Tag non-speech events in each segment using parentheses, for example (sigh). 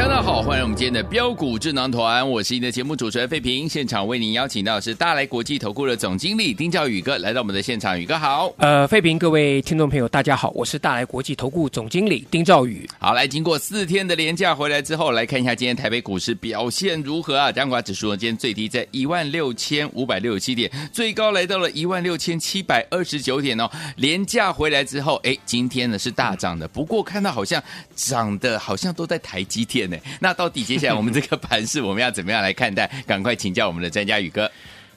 大家好，欢迎我们今天的标股智囊团，我是你的节目主持人费平，现场为您邀请到的是大来国际投顾的总经理丁兆宇哥来到我们的现场，宇哥好。呃，费平，各位听众朋友，大家好，我是大来国际投顾总经理丁兆宇。好，来，经过四天的连假回来之后，来看一下今天台北股市表现如何啊？加权指数呢，今天最低在一万六千五百六十七点，最高来到了一万六千七百二十九点哦。连假回来之后，哎，今天呢是大涨的，不过看到好像涨的好像都在台积电。那到底接下来我们这个 (laughs) 盘势我们要怎么样来看待？赶快请教我们的专家宇哥。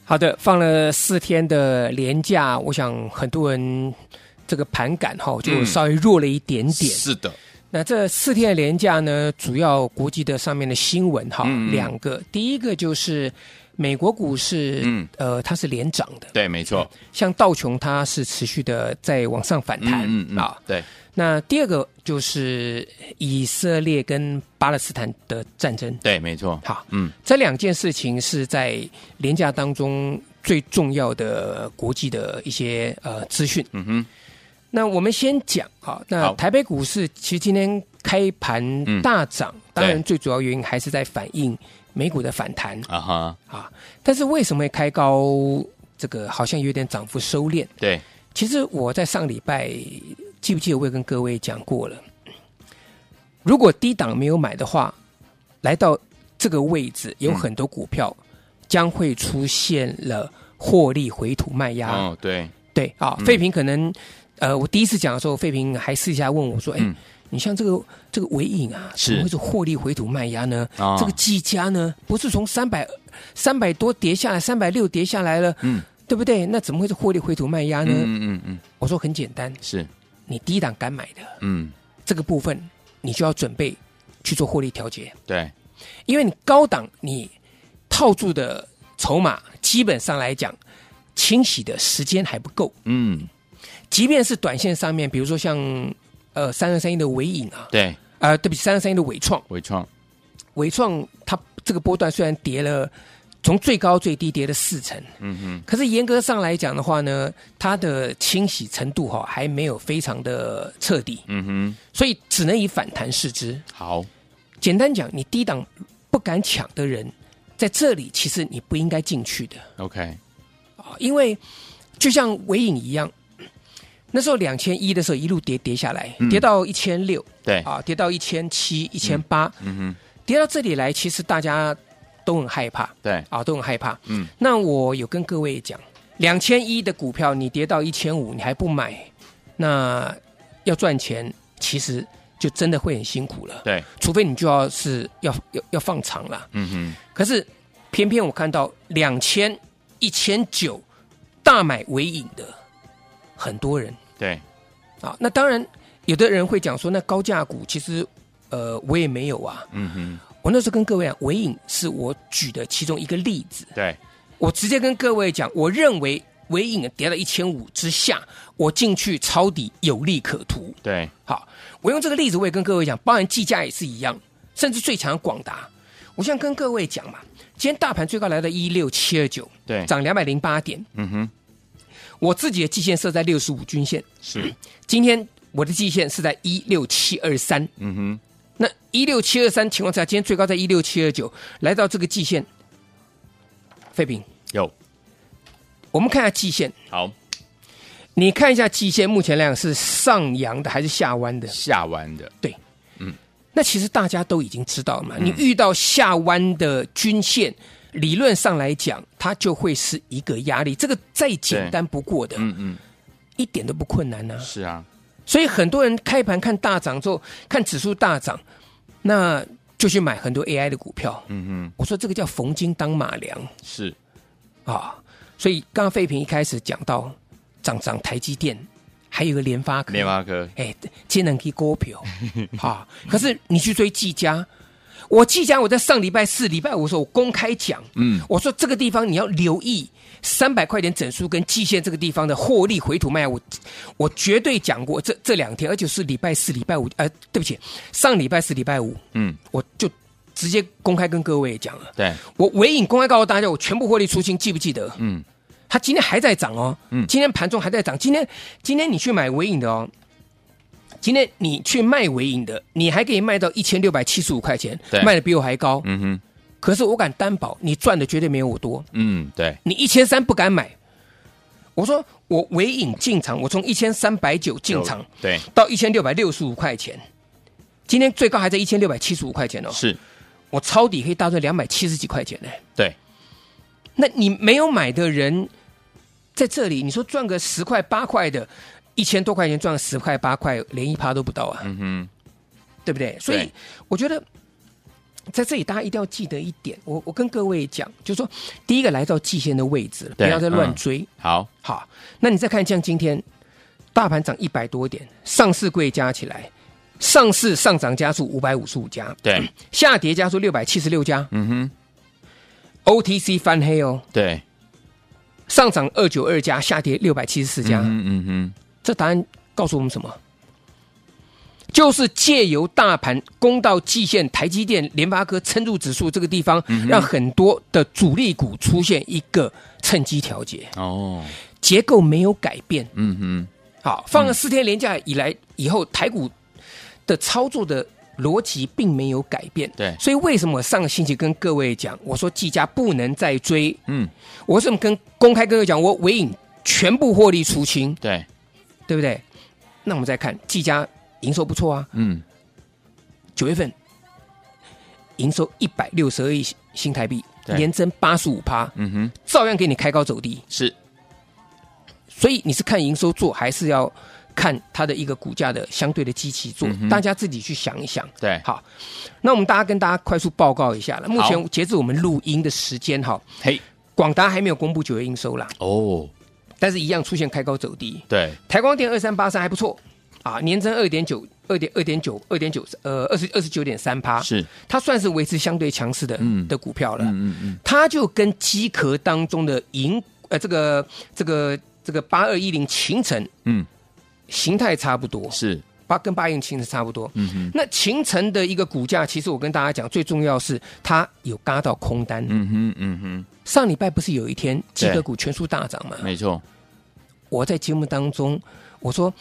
好的，放了四天的连假，我想很多人这个盘感哈就稍微弱了一点点。嗯、是的，那这四天的连假呢，主要国际的上面的新闻哈、嗯、两个，第一个就是美国股市，嗯呃它是连涨的，对，没错。像道琼它是持续的在往上反弹，嗯，嗯啊，对。那第二个就是以色列跟巴勒斯坦的战争，对，没错。好，嗯，这两件事情是在连假当中最重要的国际的一些呃资讯。嗯哼。那我们先讲啊，那台北股市其实今天开盘大涨，嗯、当然最主要原因还是在反映美股的反弹啊哈啊。但是为什么会开高？这个好像有点涨幅收敛。对，其实我在上礼拜。记不记得我也跟各位讲过了？如果低档没有买的话，来到这个位置，有很多股票将会出现了获利回吐卖压。哦，对对啊，费平可能呃，我第一次讲的时候，费平还私下问我说：“哎，你像这个这个尾影啊，怎么会是获利回吐卖压呢？这个技嘉呢，不是从三百三百多跌下来，三百六跌下来了，嗯，对不对？那怎么会是获利回吐卖压呢？嗯嗯嗯，我说很简单，是。你低档敢买的，嗯，这个部分你就要准备去做获利调节，对，因为你高档你套住的筹码基本上来讲清洗的时间还不够，嗯，即便是短线上面，比如说像呃三二三一的尾影啊，对，呃对不起三二三一的尾创，尾创，尾创它这个波段虽然跌了。从最高最低跌了四成，嗯哼。可是严格上来讲的话呢，它的清洗程度哈还没有非常的彻底，嗯哼。所以只能以反弹试之。好，简单讲，你低档不敢抢的人，在这里其实你不应该进去的。OK，啊，因为就像尾影一样，那时候两千一的时候一路跌跌下来，跌到一千六，对，啊，跌到一千七、一千八，嗯哼，跌到这里来，其实大家。都很害怕，对啊，都很害怕。嗯，那我有跟各位讲，两千一的股票你跌到一千五，你还不买，那要赚钱其实就真的会很辛苦了。对，除非你就要是要要要放长了。嗯哼。可是偏偏我看到两千一千九大买为引的很多人。对，啊，那当然有的人会讲说，那高价股其实呃我也没有啊。嗯哼。我那时候跟各位讲，尾影是我举的其中一个例子。对，我直接跟各位讲，我认为尾影跌到一千五之下，我进去抄底有利可图。对，好，我用这个例子，我也跟各位讲，包含计价也是一样，甚至最强的广达。我现在跟各位讲嘛，今天大盘最高来到一六七二九，对，涨两百零八点。嗯哼，我自己的季线设在六十五均线，是，(clears throat) 今天我的季线是在一六七二三。嗯哼。那一六七二三情况下，今天最高在一六七二九，来到这个季线，废品有。我们看一下季线，好，你看一下季线，目前来讲是上扬的还是下弯的？下弯的，对，嗯。那其实大家都已经知道了嘛，嗯、你遇到下弯的均线，理论上来讲，它就会是一个压力，这个再简单不过的，嗯嗯，一点都不困难呢、啊。是啊。所以很多人开盘看大涨之后，看指数大涨，那就去买很多 AI 的股票。嗯嗯，我说这个叫逢金当马良是啊。所以刚刚废品一开始讲到涨涨台积电，还有一个联发科，联发科，哎，今能给股票 (laughs) 啊。可是你去追技嘉，我即将我在上礼拜四、礼拜五的时候我公开讲，嗯，我说这个地方你要留意三百块钱整数跟季线这个地方的获利回吐卖，我我绝对讲过这这两天，而且是礼拜四、礼拜五，呃，对不起，上礼拜四、礼拜五，嗯，我就直接公开跟各位讲了，对，我尾影公开告诉大家，我全部获利出清，记不记得？嗯。它今天还在涨哦，嗯，今天盘中还在涨。今天，今天你去买尾影的哦，今天你去卖尾影的，你还可以卖到一千六百七十五块钱，对，卖的比我还高。嗯哼，可是我敢担保，你赚的绝对没有我多。嗯，对，你一千三不敢买。我说我尾影进场，我从一千三百九进场，对，到一千六百六十五块钱，今天最高还在一千六百七十五块钱哦。是，我抄底可以大赚两百七十几块钱呢。对，那你没有买的人。在这里，你说赚个十块八块的，一千多块钱赚个十块八块，连一趴都不到啊！嗯哼，对不对？所以我觉得在这里大家一定要记得一点，我我跟各位讲，就是说，第一个来到季线的位置，不要再乱追。嗯、好，好，那你再看，像今天大盘涨一百多点，上市柜加起来，上市上涨家数五百五十五家，对，下跌家数六百七十六家。嗯哼，OTC 翻黑哦，对。上涨二九二家，下跌六百七十四家。嗯嗯嗯，这答案告诉我们什么？就是借由大盘攻到季线，台积电、联发科撑住指数这个地方，嗯、让很多的主力股出现一个趁机调节。哦，结构没有改变。嗯哼，好，放了四天连假以来以后，台股的操作的。逻辑并没有改变，对，所以为什么我上个星期跟各位讲，我说技嘉不能再追，嗯，我为什么跟公开跟各位讲，我尾影全部获利出清，对，对不对？那我们再看技嘉营收不错啊，嗯，九月份营收一百六十二亿新台币，年增八十五趴，嗯哼，照样给你开高走低，是，所以你是看营收做，还是要？看它的一个股价的相对的基期做，嗯、大家自己去想一想。对，好，那我们大家跟大家快速报告一下了。目前截至我们录音的时间，哈，嘿，广达还没有公布九月营收啦。哦，但是一样出现开高走低。对，台光电二三八三还不错啊，年增二点九，二点二点九，二点九，呃，二十二十九点三趴。是，它算是维持相对强势的、嗯、的股票了。嗯嗯嗯，它就跟机壳当中的银，呃，这个这个这个八二一零秦城，嗯。形态差不多，是八跟八一零秦城差不多。嗯哼，那秦城的一个股价，其实我跟大家讲，最重要是它有嘎到空单。嗯哼，嗯哼。上礼拜不是有一天机壳股全数大涨吗？没错。我在节目当中我说，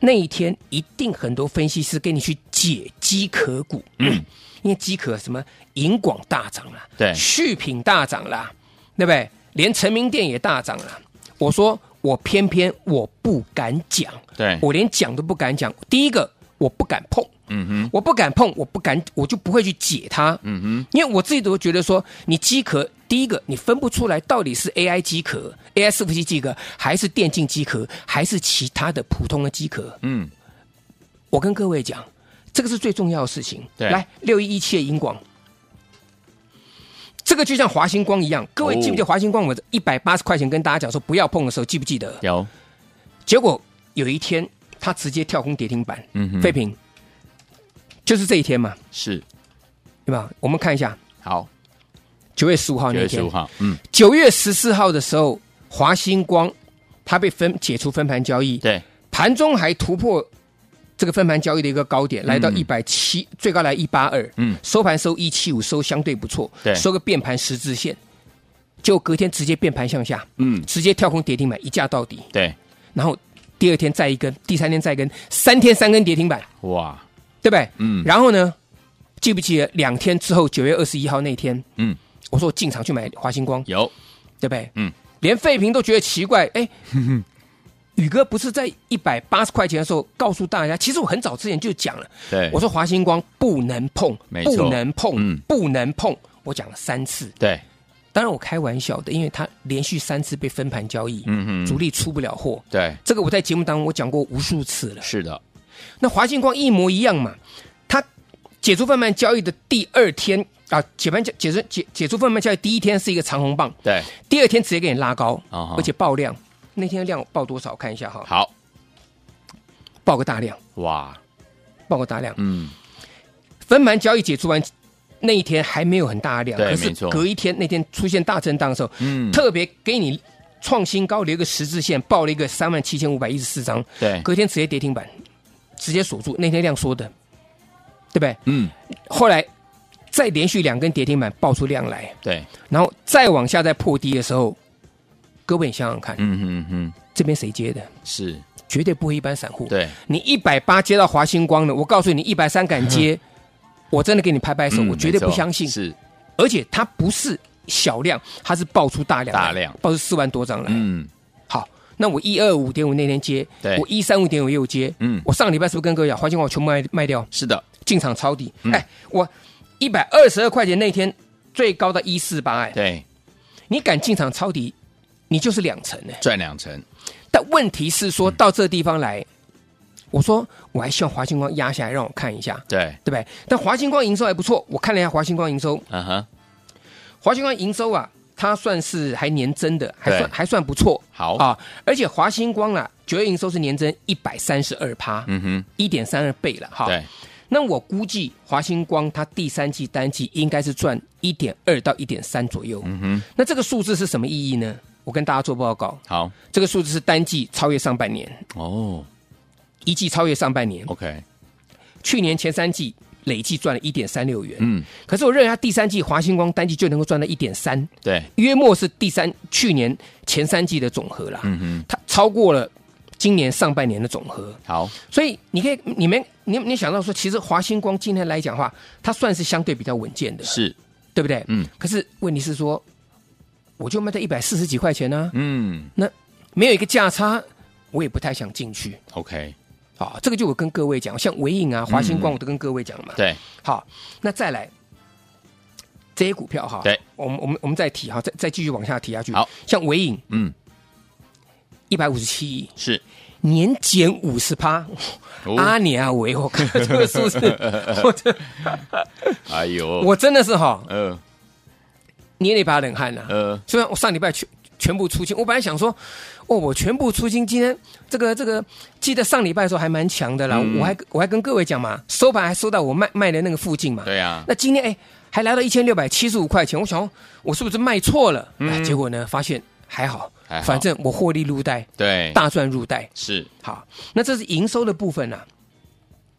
那一天一定很多分析师跟你去解机壳股，嗯，(coughs) 因为机壳什么银广大涨了，对，续品大涨了，对不对？连成名店也大涨了。我说。我偏偏我不敢讲，对，我连讲都不敢讲。第一个，我不敢碰，嗯哼，我不敢碰，我不敢，我就不会去解它，嗯哼，因为我自己都觉得说，你机壳，第一个你分不出来到底是 AI 机壳、AI 伺服器机壳，还是电竞机壳，还是其他的普通的机壳，嗯，我跟各位讲，这个是最重要的事情。对，来六一一七的银广。这个就像华星光一样，各位记不记得华星光？我一百八十块钱跟大家讲说不要碰的时候，记不记得？有。结果有一天，他直接跳空跌停板。嗯哼。废品，就是这一天嘛。是。对吧？我们看一下。好。九月十五号那天。九月十五号。嗯。九月十四号的时候，华星光它被分解除分盘交易。对。盘中还突破。这个分盘交易的一个高点来到一百七，最高来一八二，嗯，收盘收一七五，收相对不错，对，收个变盘十字线，就隔天直接变盘向下，嗯，直接跳空跌停板一价到底，对，然后第二天再一根，第三天再一根，三天三根跌停板，哇，对不对？嗯，然后呢，记不记得两天之后九月二十一号那天，嗯，我说我进场去买华星光，有，对不对？嗯，连废平都觉得奇怪，哎。(laughs) 宇哥不是在一百八十块钱的时候告诉大家，其实我很早之前就讲了，对，我说华星光不能碰，不能碰，嗯、不能碰，我讲了三次，对，当然我开玩笑的，因为他连续三次被分盘交易，嗯嗯，主力出不了货，对，这个我在节目当中我讲过无数次了，是的，那华星光一模一样嘛，他解除分盘交易的第二天啊，解盘解解除解解除分盘交易第一天是一个长红棒，对，第二天直接给你拉高，哦、而且爆量，那天量爆多少？看一下哈，好，爆个大量，哇，爆个大量，嗯，分盘交易解除完那一天还没有很大量，对，可是隔一天那天出现大震荡的时候，嗯，特别给你创新高，留一个十字线，爆了一个三万七千五百一十四张，对，隔天直接跌停板，直接锁住，那天量缩的。对不对？嗯，后来再连续两根跌停板爆出量来，对，然后再往下再破低的时候，各位你想想看，嗯嗯嗯，这边谁接的？是绝对不会一般散户。对，你一百八接到华星光的，我告诉你，一百三敢接，(laughs) 我真的给你拍拍手，我绝对不相信。是，而且它不是小量，它是爆出大量，大量爆出四万多张来。嗯，好，那我一二五点五那天接，对，我一三五点五也有接，嗯，我上个礼拜是不是跟各位讲，华星光我全部卖卖掉？是的。进场抄底，哎、嗯，我一百二十二块钱那天最高的一四八，哎，对，你敢进场抄底，你就是两成呢，赚两成。但问题是说到这地方来，嗯、我说我还希望华星光压下来让我看一下，对，对不对？但华星光营收还不错，我看了一下华星光营收，嗯哼，华星光营收啊，它算是还年增的，还算还算不错，好。啊，而且华星光啊，九月营收是年增一百三十二趴，嗯哼，一点三二倍了，哈，对。那我估计华星光它第三季单季应该是赚一点二到一点三左右。嗯哼，那这个数字是什么意义呢？我跟大家做报告。好，这个数字是单季超越上半年。哦，一季超越上半年。OK，去年前三季累计赚了一点三六元。嗯，可是我认为它第三季华星光单季就能够赚到一点三。对，约莫是第三去年前三季的总和啦。嗯哼，它超过了。今年上半年的总和好，所以你可以，你们，你你想到说，其实华星光今天来讲的话，它算是相对比较稳健的，是对不对？嗯。可是问题是说，我就卖在一百四十几块钱呢、啊，嗯，那没有一个价差，我也不太想进去。OK，好，这个就我跟各位讲，像维影啊、华星光，我都跟各位讲了嘛。对，好，那再来这些股票哈，对，我们我们我们再提哈，再再继续往下提下去。好，像纬颖，嗯。一百五十七亿是。年减五十趴，阿年啊维，我看这个数字，(laughs) 我这，哎呦，我真的是哈，嗯，捏了一把冷汗呐，嗯，虽然我上礼拜全全部出清，我本来想说，哦，我全部出清，今天这个这个，记得上礼拜的时候还蛮强的啦，我还我还跟各位讲嘛，收盘还收到我卖卖的那个附近嘛，对呀，那今天哎还来到一千六百七十五块钱，我想我是不是卖错了？哎，结果呢发现还好。反正我获利入袋，对，大赚入袋是好。那这是营收的部分啊。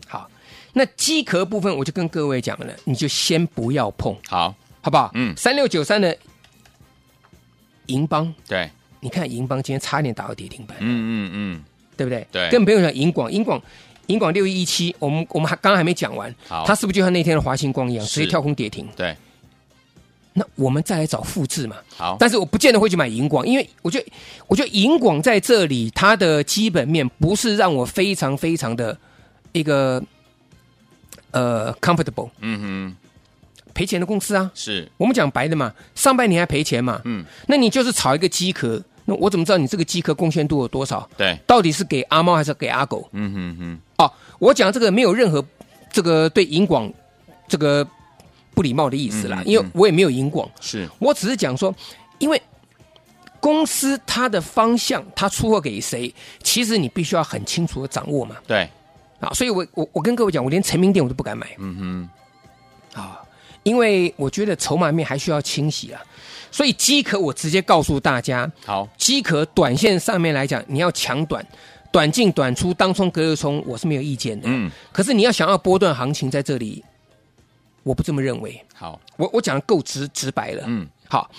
好，那机壳部分我就跟各位讲了，你就先不要碰，好，好不好？嗯，三六九三的银邦，对，你看银邦今天差点打到跌停板，嗯嗯嗯，对不对？对，更不用讲银广，银广，银广六一一七，我们我们还刚刚还没讲完，好，它是不是就像那天的华星光一样，直接跳空跌停？对。那我们再来找复制嘛，好，但是我不见得会去买银广，因为我觉得，我觉得银广在这里它的基本面不是让我非常非常的一个呃 comfortable，嗯哼，赔钱的公司啊，是。我们讲白的嘛，上半年还赔钱嘛，嗯，那你就是炒一个鸡壳，那我怎么知道你这个鸡壳贡献度有多少？对，到底是给阿猫还是给阿狗？嗯哼哼，哦，我讲这个没有任何这个对银广这个。不礼貌的意思啦，因为我也没有赢广，是我只是讲说，因为公司它的方向，它出货给谁，其实你必须要很清楚的掌握嘛。对，啊，所以我我我跟各位讲，我连成名店我都不敢买。嗯哼，啊，因为我觉得筹码面还需要清洗啊，所以机壳我直接告诉大家，好，机壳短线上面来讲，你要抢短，短进短出，当冲隔日冲，我是没有意见的。嗯，可是你要想要波段行情在这里。我不这么认为。好，我我讲的够直直白了。嗯，好。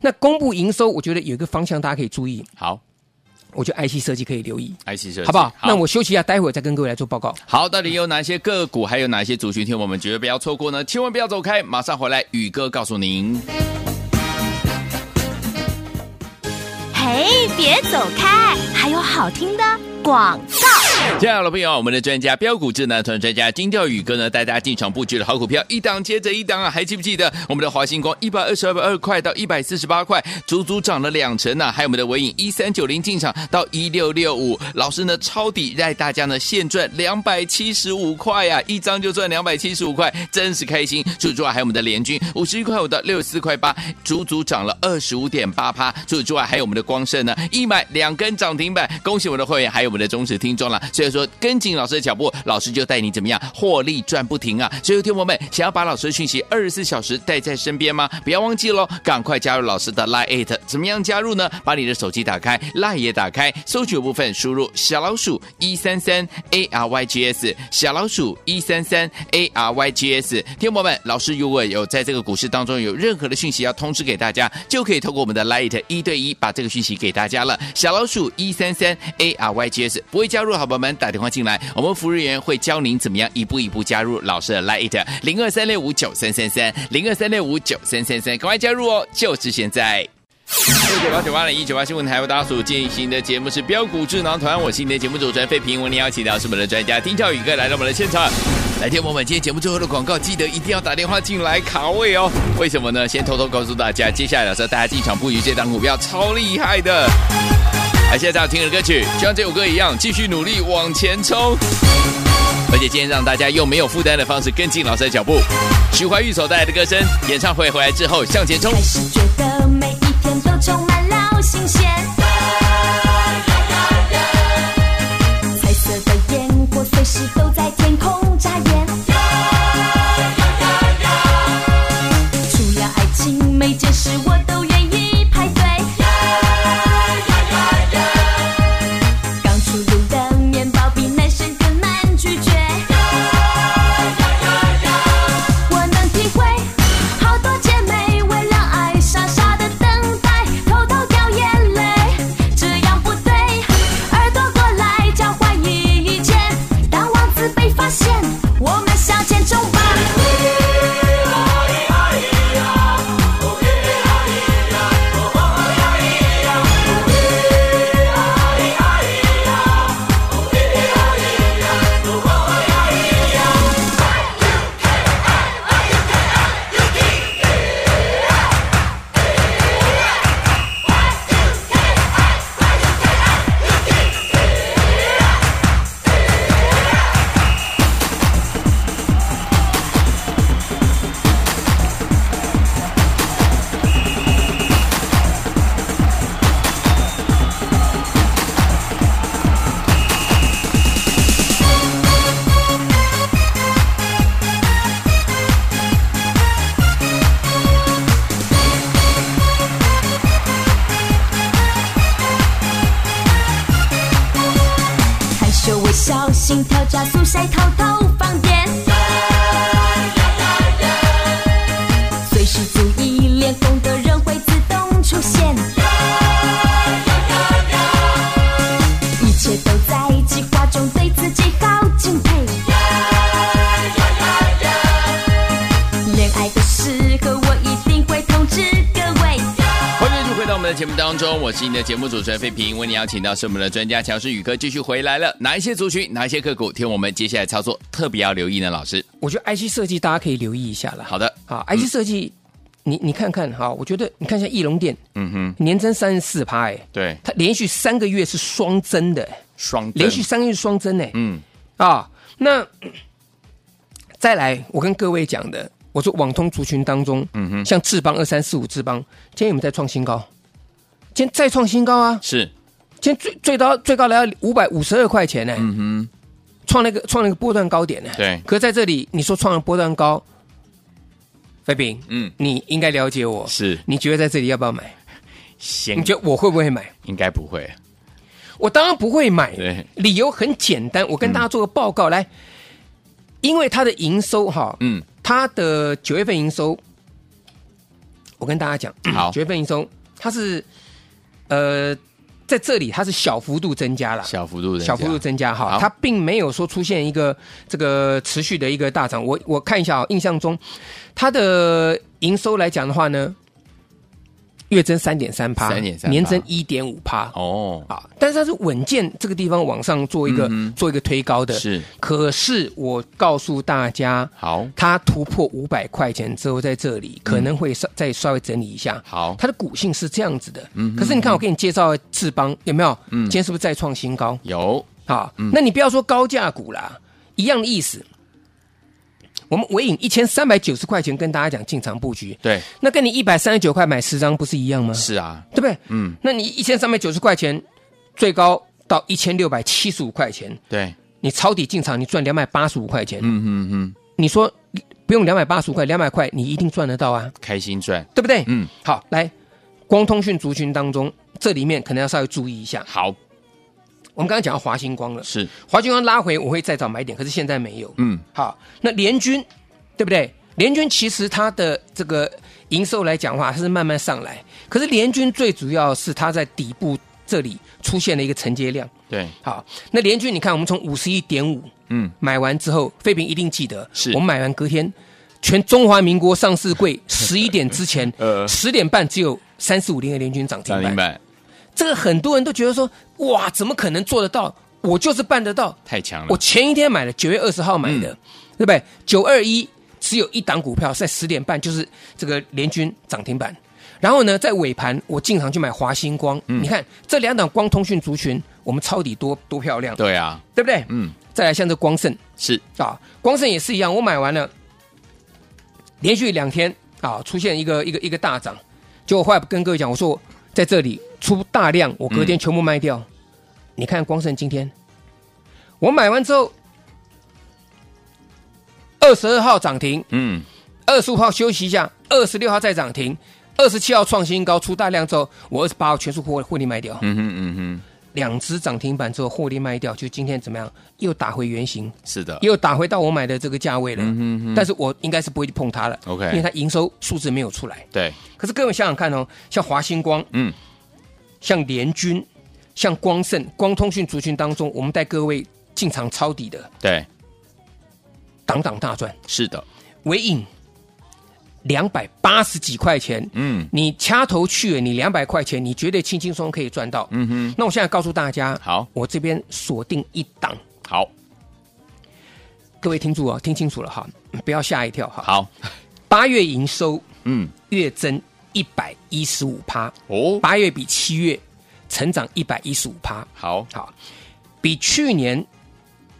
那公布营收，我觉得有一个方向大家可以注意。好，我觉得 IC 设计可以留意。IC 设计，好不好？好，那我休息一下，待会儿再跟各位来做报告。好，到底有哪些个股，还有哪些族群，听我们绝对不要错过呢？千万不要走开，马上回来，宇哥告诉您。嘿，别走开，还有好听的广告。亲爱的朋友，我们的专家标股智能团专家金钓宇哥呢，带大家进场布局的好股票，一档接着一档啊！还记不记得我们的华星光一百二十二二块到一百四十八块，足足涨了两成呢、还有我们的纬颖一三九零进场到一六六五，老师呢抄底带大家呢现赚两百七十五块呀，一张就赚两百七十五块，真是开心！除此之外，还有我们的联军五十一块五到六十四块八，足足涨了二十五点八趴。除此之外，还有我们的光圣呢，一买两根涨停板，恭喜我们的会员，还有我们的忠实听众了。所以说，跟紧老师的脚步，老师就带你怎么样获利赚不停啊！所以，听友们想要把老师的讯息二十四小时带在身边吗？不要忘记喽，赶快加入老师的 Line，怎么样加入呢？把你的手机打开，Line 也打开，搜取部分输入小老鼠一三三 A R Y G S，小老鼠一三三 A R Y G S。听友们，老师如果有在这个股市当中有任何的讯息要通知给大家，就可以透过我们的 Line 一对一把这个讯息给大家了。小老鼠一三三 A R Y G S，不会加入好朋友们打电话进来，我们服务员会教您怎么样一步一步加入老师的 Lite 零二三六五九三三三零二三六五九三三三，赶快加入哦，就是现在！六九八九八零一九八新闻台为大家所进行的节目是标股智囊团，我是你的节目主持人费平，为您邀请到是我们的专家丁兆宇哥来到我们的现场。来听我们今天节目最后的广告，记得一定要打电话进来卡位哦。为什么呢？先偷偷告诉大家，接下来老师带大家进场布局这档股票超厉害的。而，现在要听的歌曲，就像这首歌一样，继续努力往前冲。而且今天让大家用没有负担的方式跟进老师的脚步。徐怀钰所带来的歌声，演唱会回来之后向前冲。觉得每一天都充满加速，晒偷偷放电。目当中，我是你的节目主持人费平，为你邀请到是我们的专家强势宇哥继续回来了。哪一些族群，哪一些个股，听我们接下来操作特别要留意呢？老师，我觉得 IC 设计大家可以留意一下了。好的，好，IC 设计，你你看看哈，我觉得你看一下翼龙电，嗯哼，年增三十四趴，哎，对，它连续三个月是双增的，双连续三个月是双增呢，嗯，啊，那再来，我跟各位讲的，我说网通族群当中，嗯哼，像智邦二三四五智邦，今天有没有在创新高？今天再创新高啊！是，今天最最高最高来到五百五十二块钱呢，嗯哼，创了一个创了一个波段高点呢。对，可是在这里你说创了波段高，飞饼，嗯，你应该了解我，是，你觉得在这里要不要买？先，你觉得我会不会买？应该不会，我当然不会买。对，理由很简单，我跟大家做个报告、嗯、来，因为它的营收哈，嗯，它的九月份营收，我跟大家讲，好，九月份营收它是。呃，在这里它是小幅度增加了，小幅度小幅度增加哈，它并没有说出现一个这个持续的一个大涨。我我看一下啊，印象中它的营收来讲的话呢，月增三点三趴，三点三，年增一点五趴。哦，啊，但是它是稳健这个地方往上做一个、嗯、做一个推高的。是，可是我告诉大家，好，它突破五百块钱之后，在这里可能会稍、嗯、再稍微整理一下。好，它的股性是这样子的。嗯，可是你看，我给你介绍的智邦有没有？嗯，今天是不是再创新高？有。好，嗯、那你不要说高价股啦，一样的意思。我们尾影一千三百九十块钱跟大家讲进场布局，对，那跟你一百三十九块买十张不是一样吗？是啊，对不对？嗯，那你一千三百九十块钱，最高到一千六百七十五块钱，对，你抄底进场，你赚两百八十五块钱，嗯嗯嗯，你说不用两百八十五块，两百块你一定赚得到啊，开心赚，对不对？嗯，好，来，光通讯族群当中，这里面可能要稍微注意一下。好。我们刚刚讲到华星光了，是华星光拉回，我会再找买点，可是现在没有。嗯，好，那联军对不对？联军其实它的这个营收来讲的话，它是慢慢上来，可是联军最主要是它在底部这里出现了一个承接量。对，好，那联军你看，我们从五十一点五，嗯，买完之后，废品一定记得，是我们买完隔天，全中华民国上市柜十一点之前，呃，十点半只有三四五零的联军涨停板。这个很多人都觉得说，哇，怎么可能做得到？我就是办得到，太强了。我前一天买的，九月二十号买的，嗯、对不对？九二一只有一档股票在十点半，就是这个联军涨停板。然后呢，在尾盘我进场去买华星光。嗯、你看这两档光通讯族群，我们抄底多多漂亮。对啊，对不对？嗯。再来像这光盛是啊，光盛也是一样，我买完了，连续两天啊出现一个一个一个大涨，结果后来跟各位讲，我说。在这里出大量，我隔天全部卖掉。嗯、你看光盛今天，我买完之后，二十二号涨停，嗯，二十五号休息一下，二十六号再涨停，二十七号创新高，出大量之后，我二十八号全数获获利卖掉。嗯哼嗯哼，两只涨停板之后获利卖掉，就今天怎么样？又打回原形。是的，又打回到我买的这个价位了。嗯哼哼，但是我应该是不会去碰它了。OK，因为它营收数字没有出来。对。可是各位想想看哦，像华星光，嗯，像联军，像光盛，光通讯族群当中，我们带各位进场抄底的，对，档档大赚。是的，纬颖两百八十几块钱，嗯，你掐头去尾，你两百块钱，你绝对轻轻松松可以赚到。嗯哼，那我现在告诉大家，好，我这边锁定一档，好，各位听住啊，听清楚了哈，不要吓一跳哈。好，八月营收，嗯，月增。一百一十五趴。哦，八月比七月成长一百一十五趴，好。好，比去年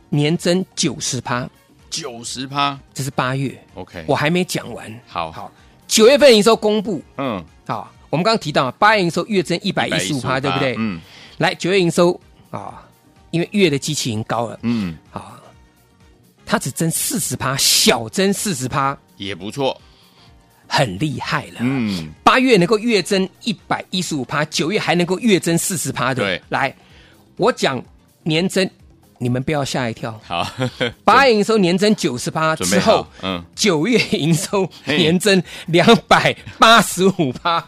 年增九十趴，九十趴，这是八月，OK，我还没讲完，好。好，九月份营收公布，嗯，好，我们刚刚提到八月营收月增一百一十五趴，对不对？嗯，来九月营收啊，因为月的机器已经高了，嗯，好，它只增四十趴，小增四十趴，也不错。很厉害了，嗯，八月能够月增一百一十五趴，九月还能够月增四十趴的，对，来，我讲年增，你们不要吓一跳，好，(laughs) 八月营收年增九十趴之后，嗯，九月营收年增两百八十五趴，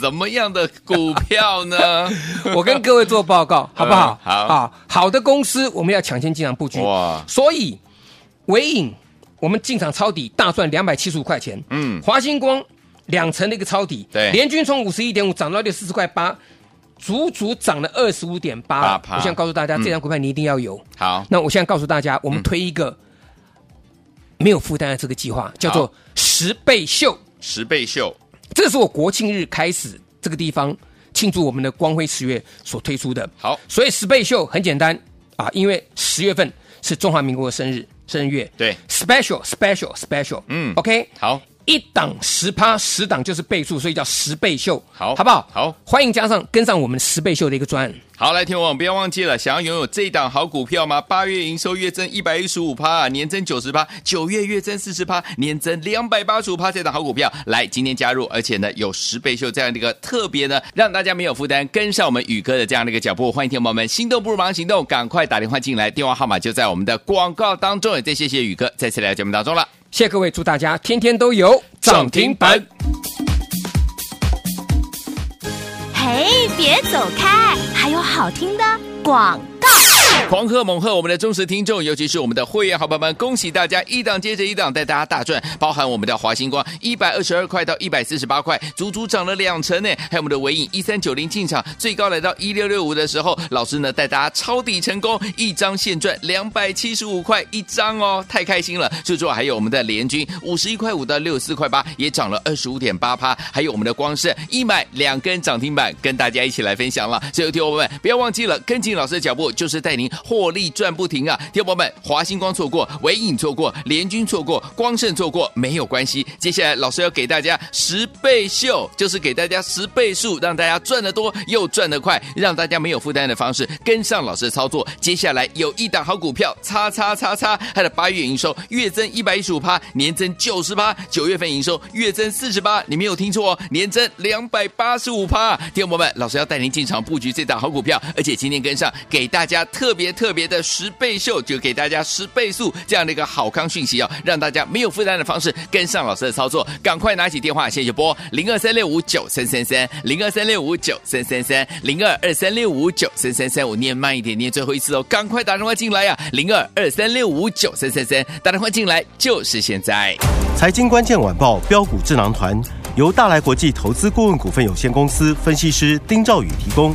什么样的股票呢？(laughs) 我跟各位做报告，(laughs) 好不好？好，好，好的公司我们要抢先进场布局，哇，所以纬颖。我们进场抄底，大赚两百七十五块钱。嗯，华星光两成的一个抄底，对，联军从五十一点五涨到六四十块八，足足涨了二十五点八。我现在告诉大家，嗯、这张股票你一定要有。好，那我现在告诉大家，我们推一个没有负担的这个计划，叫做十倍秀。十倍秀，这是我国庆日开始这个地方庆祝我们的光辉十月所推出的。好，所以十倍秀很简单啊，因为十月份是中华民国的生日。正月对，special special special，嗯，OK，好，一档十趴，十档就是倍数，所以叫十倍秀，好，好不好？好，欢迎加上跟上我们十倍秀的一个专案。好，来听我不要忘记了，想要拥有这一档好股票吗？八月营收月增一百一十五趴，年增九十趴，九月月增四十趴，年增两百八十五趴，这档好股票，来今天加入，而且呢有十倍秀这样的一个特别呢，让大家没有负担，跟上我们宇哥的这样的一个脚步。欢迎听我们心动不如马上行动，赶快打电话进来，电话号码就在我们的广告当中。也再谢谢宇哥再次来到节目当中了，谢谢各位，祝大家天天都有涨停板。嘿，别走开！还有好听的广告。狂贺猛贺我们的忠实听众，尤其是我们的会员好朋友们，恭喜大家一档接着一档带大家大赚，包含我们的华星光一百二十二块到一百四十八块，足足涨了两成呢。还有我们的尾影一三九零进场，最高来到一六六五的时候，老师呢带大家抄底成功，一张现赚两百七十五块一张哦，太开心了。最主要还有我们的联军五十一块五到六十四块八，也涨了二十五点八趴，还有我们的光圣一买两根涨停板，跟大家一起来分享了。所以，听众朋友们不要忘记了，跟紧老师的脚步，就是带您获利赚不停啊！听众朋友们，华星光错过，纬颖错过，联军错过，光胜错过，没有关系。接下来老师要给大家十倍秀，就是给大家十倍数，让大家赚得多又赚得快，让大家没有负担的方式跟上老师的操作。接下来有一档好股票，叉叉叉叉，它的八月营收月增一百一十五趴，年增九十趴，九月份营收月增四十八，你没有听错哦，年增两百八十五趴。听众朋友们，老师要带您进场布局这档好股票，而且今天跟上，给大家特别特别的十倍秀，就给大家十倍速这样的一个好康讯息哦，让大家没有负担的方式跟上老师的操作，赶快拿起电话，现在就拨零二三六五九三三三零二三六五九三三三零二二三六五九三三三，我念慢一点，念最后一次哦，赶快打电话进来呀、啊，零二二三六五九三三三，打电话进来就是现在。财经关键晚报标股智囊团由大来国际投资顾问股份有限公司分析师丁兆宇提供。